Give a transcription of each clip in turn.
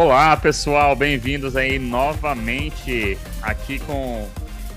Olá, pessoal, bem-vindos aí novamente aqui com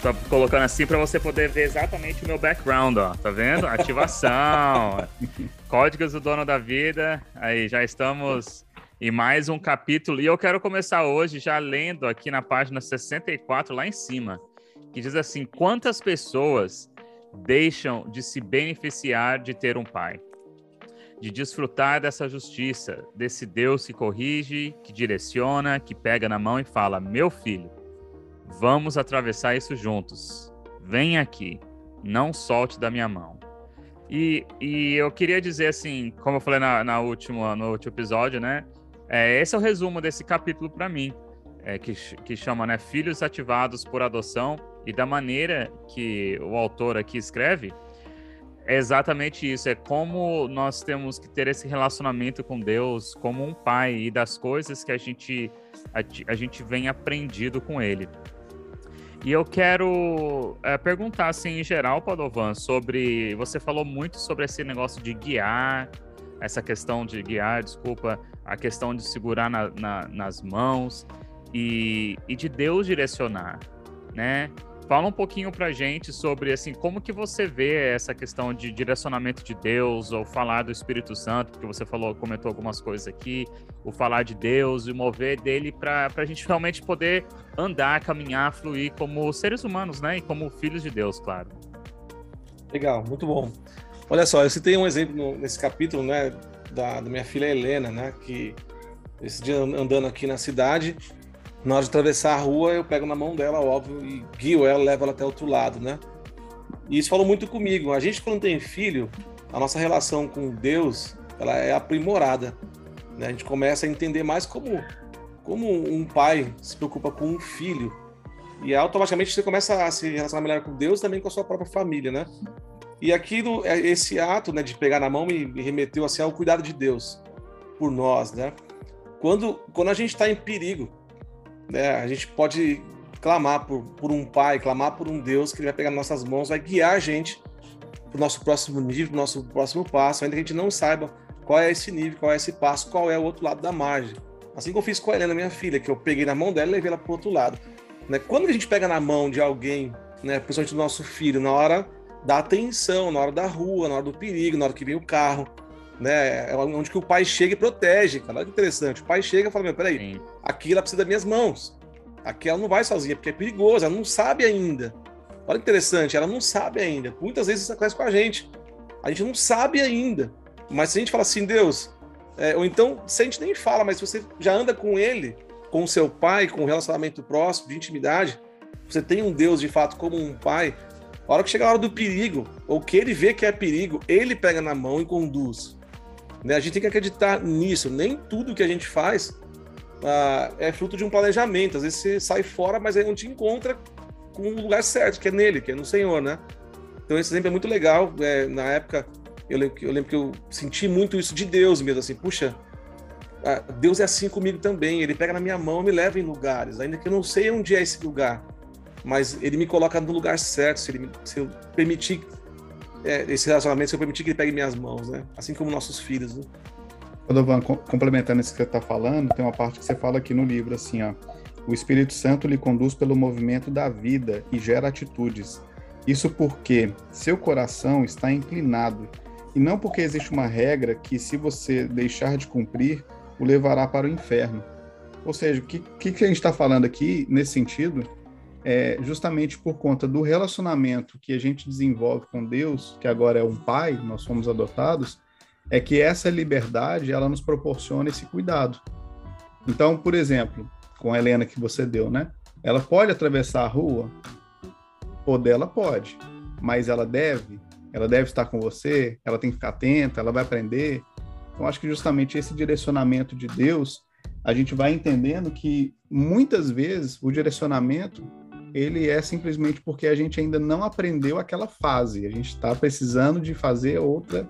tô colocando assim para você poder ver exatamente o meu background, ó. Tá vendo? Ativação. Códigos do dono da vida. Aí já estamos em mais um capítulo e eu quero começar hoje já lendo aqui na página 64 lá em cima, que diz assim: quantas pessoas deixam de se beneficiar de ter um pai? De desfrutar dessa justiça, desse Deus que corrige, que direciona, que pega na mão e fala: Meu filho, vamos atravessar isso juntos. Vem aqui, não solte da minha mão. E, e eu queria dizer assim, como eu falei na, na última, no último episódio, né? É, esse é o resumo desse capítulo para mim, é, que, que chama né, Filhos Ativados por Adoção, e da maneira que o autor aqui escreve, é exatamente isso. É como nós temos que ter esse relacionamento com Deus como um pai e das coisas que a gente, a, a gente vem aprendido com ele. E eu quero é, perguntar, assim, em geral, Padovan, sobre. Você falou muito sobre esse negócio de guiar, essa questão de guiar, desculpa, a questão de segurar na, na, nas mãos e, e de Deus direcionar, né? Fala um pouquinho pra gente sobre assim, como que você vê essa questão de direcionamento de Deus ou falar do Espírito Santo, porque você falou, comentou algumas coisas aqui, o falar de Deus e mover dele para a gente realmente poder andar, caminhar, fluir como seres humanos, né? E como filhos de Deus, claro. Legal, muito bom. Olha só, eu citei um exemplo nesse capítulo, né, da, da minha filha Helena, né, que esse dia andando aqui na cidade, na hora de atravessar a rua, eu pego na mão dela, óbvio, e guio ela, levo ela até outro lado, né? E isso falou muito comigo. A gente, quando tem filho, a nossa relação com Deus, ela é aprimorada. Né? A gente começa a entender mais como, como um pai se preocupa com um filho. E automaticamente você começa a se relacionar melhor com Deus também com a sua própria família, né? E aquilo, é, esse ato né, de pegar na mão me, me remeteu assim, ao cuidado de Deus por nós, né? Quando, quando a gente está em perigo, né? A gente pode clamar por, por um pai, clamar por um Deus que ele vai pegar nossas mãos, vai guiar a gente para o nosso próximo nível, para o nosso próximo passo, ainda que a gente não saiba qual é esse nível, qual é esse passo, qual é o outro lado da margem. Assim como eu fiz com a Helena, minha filha, que eu peguei na mão dela e levei ela para o outro lado. Né? Quando a gente pega na mão de alguém, né, principalmente do nosso filho, na hora da atenção, na hora da rua, na hora do perigo, na hora que vem o carro, né? É onde que o pai chega e protege, cara. Olha que interessante. O pai chega e fala: Meu, peraí, Sim. aqui ela precisa das minhas mãos. Aqui ela não vai sozinha, porque é perigoso, ela não sabe ainda. Olha que interessante, ela não sabe ainda. Muitas vezes isso acontece com a gente. A gente não sabe ainda. Mas se a gente fala assim, Deus, é, ou então, se a gente nem fala, mas se você já anda com ele, com o seu pai, com um relacionamento próximo, de intimidade, você tem um Deus de fato como um pai, a hora que chega a hora do perigo, ou que ele vê que é perigo, ele pega na mão e conduz. Né? A gente tem que acreditar nisso. Nem tudo que a gente faz ah, é fruto de um planejamento. Às vezes você sai fora, mas aí não te encontra com o lugar certo, que é nele, que é no Senhor, né? Então esse exemplo é muito legal. É, na época, eu lembro, eu lembro, que eu senti muito isso de Deus mesmo, assim, puxa, ah, Deus é assim comigo também. Ele pega na minha mão e me leva em lugares, ainda que eu não sei onde é esse lugar, mas ele me coloca no lugar certo, se, ele, se eu permitir é, esse relacionamento se eu permitir que ele pegue minhas mãos, né? Assim como nossos filhos, né? Complementando isso que você está falando, tem uma parte que você fala aqui no livro, assim, ó. O Espírito Santo lhe conduz pelo movimento da vida e gera atitudes. Isso porque seu coração está inclinado, e não porque existe uma regra que, se você deixar de cumprir, o levará para o inferno. Ou seja, o que, que a gente está falando aqui, nesse sentido, é, justamente por conta do relacionamento que a gente desenvolve com Deus, que agora é um pai, nós somos adotados, é que essa liberdade ela nos proporciona esse cuidado. Então, por exemplo, com a Helena que você deu, né? Ela pode atravessar a rua? Poder, ela pode, mas ela deve, ela deve estar com você, ela tem que ficar atenta, ela vai aprender. Então, acho que justamente esse direcionamento de Deus, a gente vai entendendo que muitas vezes o direcionamento ele é simplesmente porque a gente ainda não aprendeu aquela fase. A gente está precisando de fazer outra,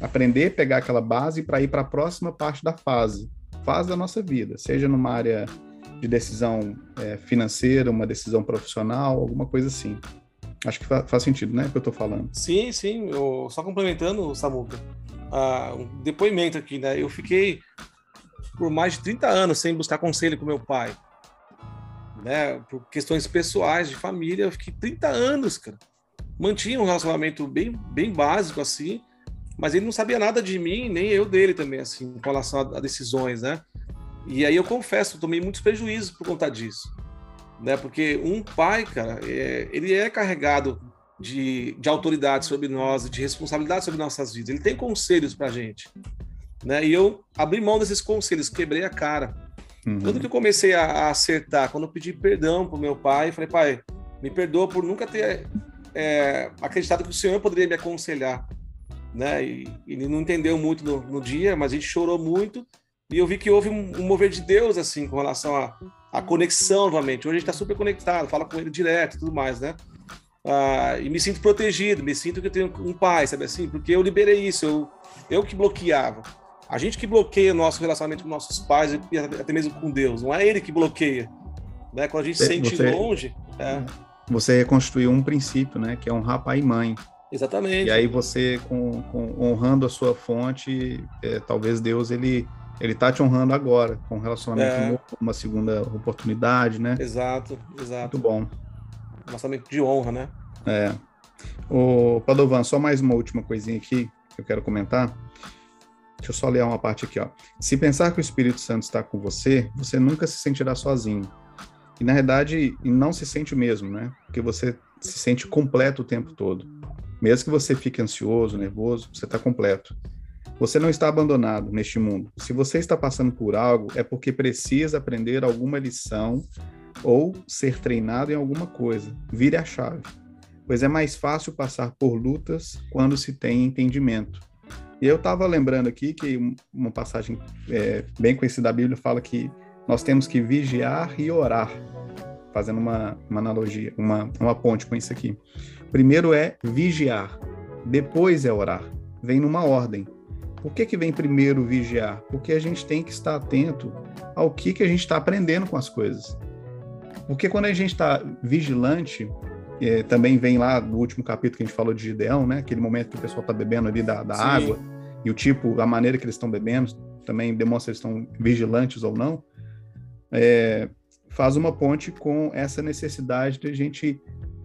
aprender, pegar aquela base para ir para a próxima parte da fase, fase da nossa vida, seja numa área de decisão é, financeira, uma decisão profissional, alguma coisa assim. Acho que fa faz sentido, né, que eu estou falando. Sim, sim. Eu, só complementando, Samuca, uh, um depoimento aqui, né? Eu fiquei por mais de 30 anos sem buscar conselho com meu pai. Né? Por questões pessoais, de família, eu fiquei 30 anos, cara. Mantinha um relacionamento bem, bem básico, assim, mas ele não sabia nada de mim, nem eu dele também, assim, com relação a, a decisões, né? E aí eu confesso, tomei muitos prejuízos por conta disso, né? Porque um pai, cara, é, ele é carregado de, de autoridade sobre nós, de responsabilidade sobre nossas vidas. Ele tem conselhos pra gente, né? E eu abri mão desses conselhos, quebrei a cara. Uhum. Quando que eu comecei a, acertar, quando eu pedi perdão pro meu pai, falei, pai, me perdoa por nunca ter é, acreditado que o Senhor poderia me aconselhar, né? E, ele não entendeu muito no, no, dia, mas a gente chorou muito e eu vi que houve um, um mover de Deus assim com relação à a, a, conexão novamente. Hoje a gente está super conectado, fala com ele direto, e tudo mais, né? Ah, e me sinto protegido, me sinto que eu tenho um pai, sabe assim? Porque eu liberei isso, eu, eu que bloqueava. A gente que bloqueia o nosso relacionamento com nossos pais e até mesmo com Deus, não é ele que bloqueia. Né? Quando a gente se sente você, longe. É... Você reconstruiu um princípio, né? Que é honrar pai e mãe. Exatamente. E aí você, com, com honrando a sua fonte, é, talvez Deus ele ele tá te honrando agora, com um relacionamento é. novo, uma segunda oportunidade, né? Exato, exato. Muito bom. Um relacionamento de honra, né? É. O Padovan, só mais uma última coisinha aqui que eu quero comentar. Deixa eu só ler uma parte aqui, ó. Se pensar que o Espírito Santo está com você, você nunca se sentirá sozinho. E na verdade, não se sente mesmo, né? Porque você se sente completo o tempo todo. Mesmo que você fique ansioso, nervoso, você está completo. Você não está abandonado neste mundo. Se você está passando por algo, é porque precisa aprender alguma lição ou ser treinado em alguma coisa. Vire a chave. Pois é mais fácil passar por lutas quando se tem entendimento. E eu estava lembrando aqui que uma passagem é, bem conhecida da Bíblia fala que nós temos que vigiar e orar, fazendo uma, uma analogia, uma, uma ponte com isso aqui. Primeiro é vigiar, depois é orar. Vem numa ordem. Por que, que vem primeiro vigiar? Porque a gente tem que estar atento ao que, que a gente está aprendendo com as coisas. Porque quando a gente está vigilante, é, também vem lá no último capítulo que a gente falou de Gideão, né? Aquele momento que o pessoal está bebendo ali da, da água, e o tipo, a maneira que eles estão bebendo, também demonstra se eles estão vigilantes ou não. É, faz uma ponte com essa necessidade de a gente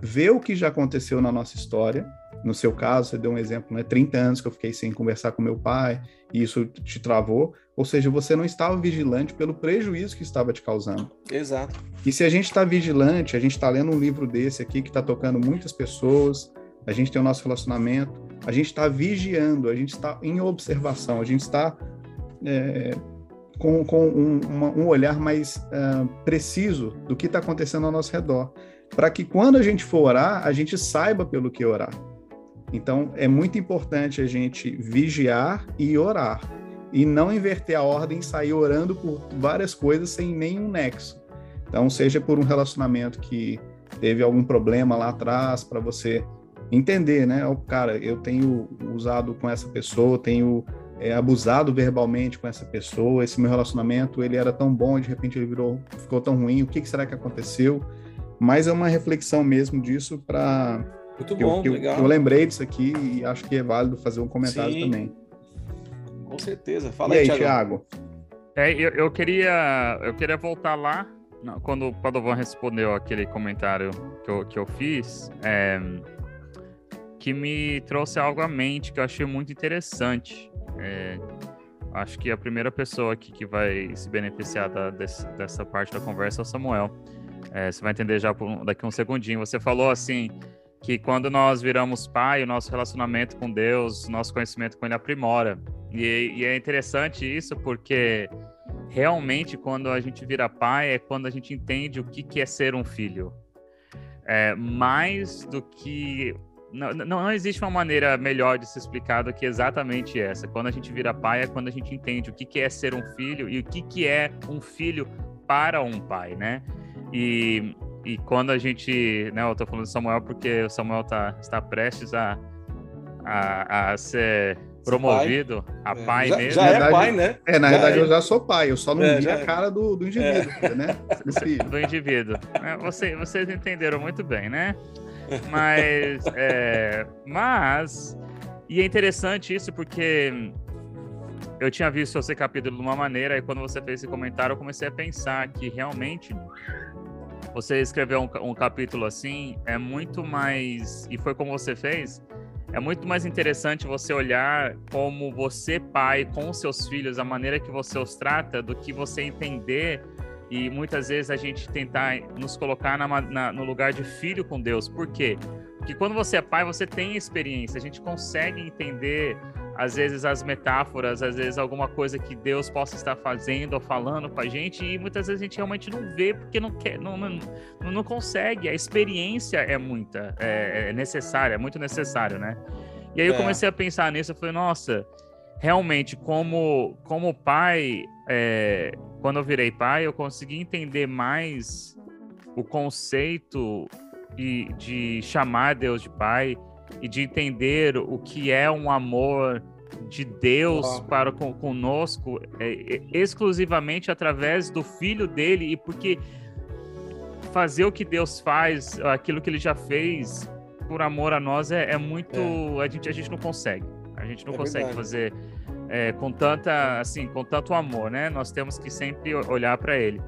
ver o que já aconteceu na nossa história. No seu caso, você deu um exemplo, né? 30 anos que eu fiquei sem conversar com meu pai, e isso te travou. Ou seja, você não estava vigilante pelo prejuízo que estava te causando. Exato. E se a gente está vigilante, a gente está lendo um livro desse aqui que está tocando muitas pessoas, a gente tem o nosso relacionamento, a gente está vigiando, a gente está em observação, a gente está é, com, com um, uma, um, olhar mais uh, preciso do que está acontecendo ao nosso redor para que quando a gente for orar, a gente saiba pelo que orar. Então, é muito importante a gente vigiar e orar, e não inverter a ordem e sair orando por várias coisas sem nenhum nexo. Então, seja por um relacionamento que teve algum problema lá atrás, para você entender, né? O cara, eu tenho usado com essa pessoa, tenho é, abusado verbalmente com essa pessoa, esse meu relacionamento ele era tão bom, de repente ele virou, ficou tão ruim, o que, que será que aconteceu? mas é uma reflexão mesmo disso para muito bom, eu, legal. Eu, eu lembrei disso aqui e acho que é válido fazer um comentário Sim, também. Com certeza. Fala e aí, Thiago. É, eu, eu, queria eu queria voltar lá quando o Padovan respondeu aquele comentário que eu, que eu fiz, é, que me trouxe algo à mente que eu achei muito interessante. É, acho que a primeira pessoa aqui que vai se beneficiar da, desse, dessa parte da conversa é o Samuel. É, você vai entender já daqui a um segundinho. Você falou assim que quando nós viramos pai, o nosso relacionamento com Deus, nosso conhecimento com Ele aprimora. E, e é interessante isso porque realmente quando a gente vira pai é quando a gente entende o que, que é ser um filho. É, mais do que não, não, existe uma maneira melhor de se explicar do que exatamente essa. Quando a gente vira pai é quando a gente entende o que, que é ser um filho e o que, que é um filho para um pai, né? E, e quando a gente, né, eu tô falando de Samuel porque o Samuel tá, está prestes a, a, a ser promovido pai. a é. pai já, mesmo. Já é pai, né? É, na já verdade é. eu já sou pai, eu só não é, vi a é. cara do, do indivíduo, é. né? Do indivíduo. É, você, vocês entenderam muito bem, né? Mas, é, mas, e é interessante isso porque eu tinha visto esse capítulo de uma maneira, e quando você fez esse comentário, eu comecei a pensar que realmente você escrever um, um capítulo assim é muito mais. E foi como você fez. É muito mais interessante você olhar como você, pai, com seus filhos, a maneira que você os trata, do que você entender e muitas vezes a gente tentar nos colocar na, na, no lugar de filho com Deus. Por quê? Porque quando você é pai, você tem experiência, a gente consegue entender às vezes as metáforas, às vezes alguma coisa que Deus possa estar fazendo ou falando com a gente, e muitas vezes a gente realmente não vê porque não quer, não, não, não consegue. A experiência é muita, é, é necessária, é muito necessário, né? E aí eu é. comecei a pensar nisso, eu falei, nossa, realmente, como, como pai, é, quando eu virei pai, eu consegui entender mais o conceito de, de chamar Deus de pai e de entender o que é um amor de Deus oh. para com, conosco é, é, exclusivamente através do filho dele e porque fazer o que Deus faz, aquilo que ele já fez por amor a nós é, é muito é. a gente a gente não consegue a gente não é consegue verdade. fazer é, com tanta assim com tanto amor né? Nós temos que sempre olhar para ele.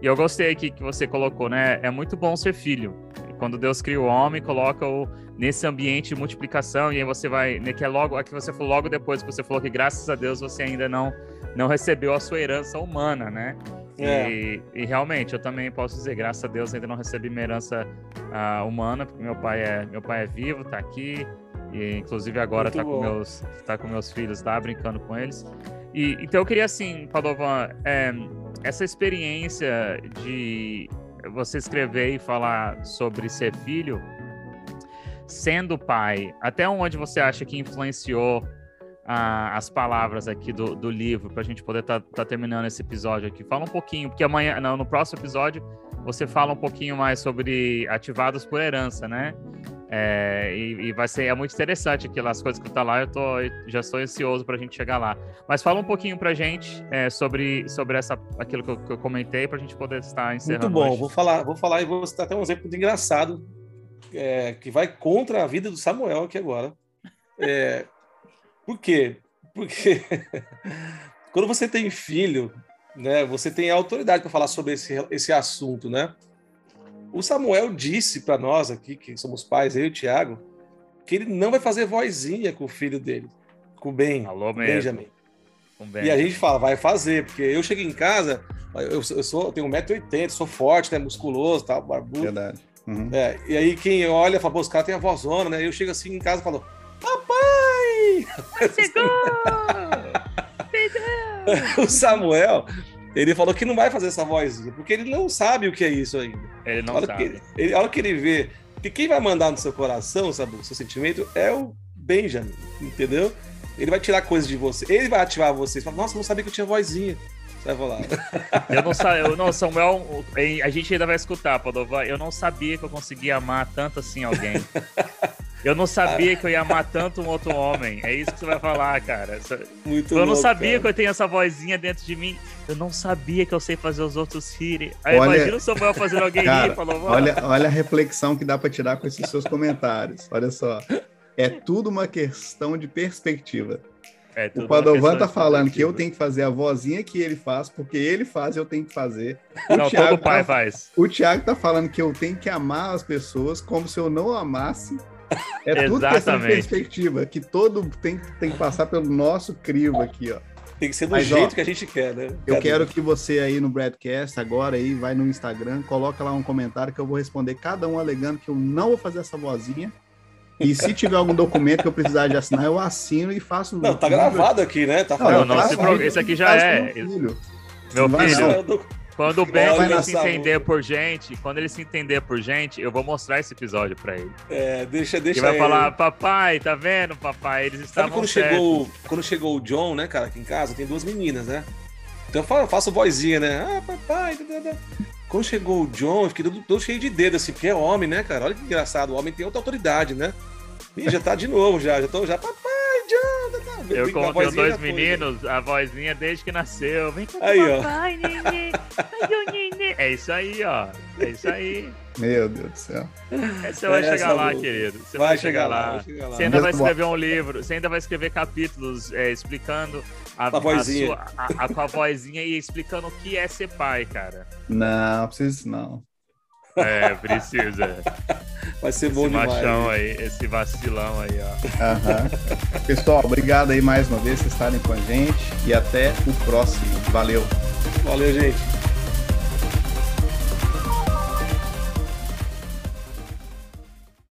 E eu gostei aqui que você colocou né? É muito bom ser filho. Quando Deus cria o homem, coloca-o nesse ambiente de multiplicação, e aí você vai, né, que é logo, aqui você falou logo depois que você falou que graças a Deus você ainda não, não recebeu a sua herança humana, né? É. E, e, realmente, eu também posso dizer, graças a Deus ainda não recebi minha herança uh, humana, porque meu pai é, meu pai é vivo, tá aqui, e inclusive agora tá com, meus, tá com meus filhos, tá brincando com eles. E, então eu queria assim, Padovan, é, essa experiência de você escrever e falar sobre ser filho, sendo pai, até onde você acha que influenciou ah, as palavras aqui do, do livro, para a gente poder estar tá, tá terminando esse episódio aqui? Fala um pouquinho, porque amanhã, não, no próximo episódio, você fala um pouquinho mais sobre ativados por herança, né? É, e, e, vai ser é muito interessante aquelas coisas que tá lá. Eu tô, já estou ansioso para a gente chegar lá. Mas fala um pouquinho para a gente é, sobre, sobre essa, aquilo que eu, que eu comentei para a gente poder estar encerrando. Muito bom. Hoje. Vou falar, vou falar e vou citar até um exemplo muito engraçado é, que vai contra a vida do Samuel aqui agora. É, por quê? Porque quando você tem filho, né, você tem autoridade para falar sobre esse, esse assunto, né? O Samuel disse para nós aqui, que somos pais, eu e o Tiago, que ele não vai fazer vozinha com o filho dele, com o Ben, Alô, Benjamin. Ben. E a gente fala, vai fazer, porque eu cheguei em casa, eu, eu, sou, eu tenho 1,80m, sou forte, né, musculoso, tal, barbudo. Verdade. Uhum. É, e aí quem olha fala, os caras têm a vozona, né? Eu chego assim em casa e falo, papai! Chegou! o Samuel, ele falou que não vai fazer essa vozinha, porque ele não sabe o que é isso ainda. Ele não sabe. Que ele, a hora que ele vê que quem vai mandar no seu coração, sabe, o seu sentimento, é o Benjamin, entendeu? Ele vai tirar coisas de você, ele vai ativar você. Você fala, nossa, não sabia que eu tinha vozinha. Você vai falar. Eu não sabia, eu não, Samuel, a gente ainda vai escutar, Padova. Eu não sabia que eu conseguia amar tanto assim alguém. Eu não sabia que eu ia amar tanto um outro homem. É isso que você vai falar, cara. Muito Eu não sabia cara. que eu tenho essa vozinha dentro de mim. Eu não sabia que eu sei fazer os outros rirem. Aí olha, imagina o Samuel fazendo alguém cara, rir. Falou, olha, olha a reflexão que dá para tirar com esses seus comentários. Olha só. É tudo uma questão de perspectiva. É o Padovan tá falando que eu tenho que fazer a vozinha que ele faz, porque ele faz e eu tenho que fazer. O não, Thiago todo pai tá, faz. O Thiago tá falando que eu tenho que amar as pessoas como se eu não amasse é tudo questão de perspectiva, que todo tem, tem que passar pelo nosso crivo aqui, ó. Tem que ser do Mas, jeito ó, que a gente quer, né? Eu Cadê? quero que você aí no Broadcast, agora aí, vai no Instagram, coloca lá um comentário que eu vou responder cada um alegando que eu não vou fazer essa vozinha. E se tiver algum documento que eu precisar de assinar, eu assino e faço. Não, tá gravado aqui, né? Tá não, não, não, esse aqui já é. Meu filho. Meu filho. Quando o Ben ele se entender por gente, quando ele se entender por gente, eu vou mostrar esse episódio pra ele. É, deixa, deixa. Ele vai falar, papai, tá vendo, papai? Eles estavam Sabe quando chegou, quando chegou o John, né, cara, aqui em casa, tem duas meninas, né? Então eu faço vozinha, né? Ah, papai. Da, da. Quando chegou o John, eu fiquei todo, todo, cheio de dedo, assim, porque é homem, né, cara? Olha que engraçado, o homem tem outra autoridade, né? E já tá de novo, já, já tô, já, papai, tá, tá. Eu, como tenho dois meninos, foi, a vozinha desde que nasceu. Vem cá, aí, papai, ó. Nenê. Nenê. É isso aí, ó. É isso aí. Meu Deus do céu. É, você vai chegar lá, querido. Você vai, vai chegar, chegar, lá. Chegar lá. Você ainda vai escrever um livro, você ainda vai escrever capítulos é, explicando a, a, vozinha. A, sua, a, com a vozinha e explicando o que é ser pai, cara. Não, preciso não. É, precisa. Vai ser bom esse demais. machão aí, esse vacilão aí, ó. Uhum. Pessoal, obrigado aí mais uma vez por estarem com a gente e até o próximo. Valeu. Valeu, gente.